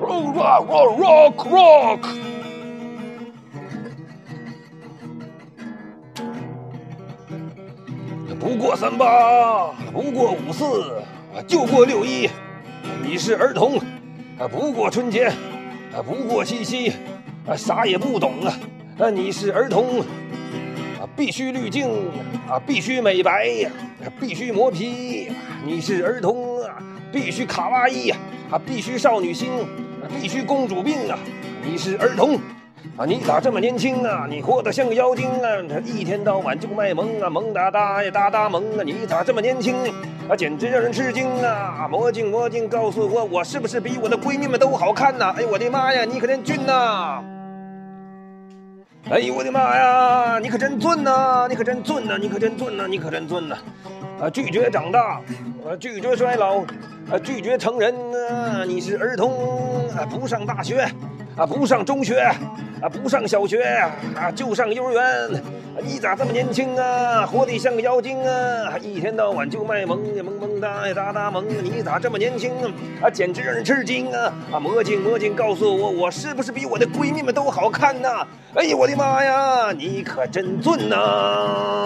rock rock rock rock，不过三八，不过五四，啊，就过六一。你是儿童，啊，不过春节，啊，不过七夕，啊，啥也不懂啊。那，你是儿童，啊，必须滤镜，啊，必须美白啊，必须磨皮。你是儿童啊。必须卡哇伊呀，啊，必须少女心，必须公主病啊。你是儿童。啊，你咋这么年轻啊？你活得像个妖精啊！一天到晚就卖萌啊，萌哒哒呀，哒哒萌啊！你咋这么年轻啊？简直让人吃惊啊！魔镜魔镜，告诉我，我是不是比我的闺蜜们都好看呐？哎呦我的妈呀，你可真俊呐！哎呦我的妈呀，你可真俊呐！你可真俊呐！你可真俊呐！你可真俊呐！啊，拒绝长大，啊，拒绝衰老，啊，拒绝成人啊！你是儿童，啊，不上大学，啊，不上中学。啊，不上小学啊，就上幼儿园。你咋这么年轻啊？活得像个妖精啊！一天到晚就卖萌，萌萌哒呀哒哒萌。你咋这么年轻啊？啊，简直让人吃惊啊！啊，魔镜魔镜，告诉我，我是不是比我的闺蜜们都好看呐？哎呀，我的妈呀，你可真俊呐！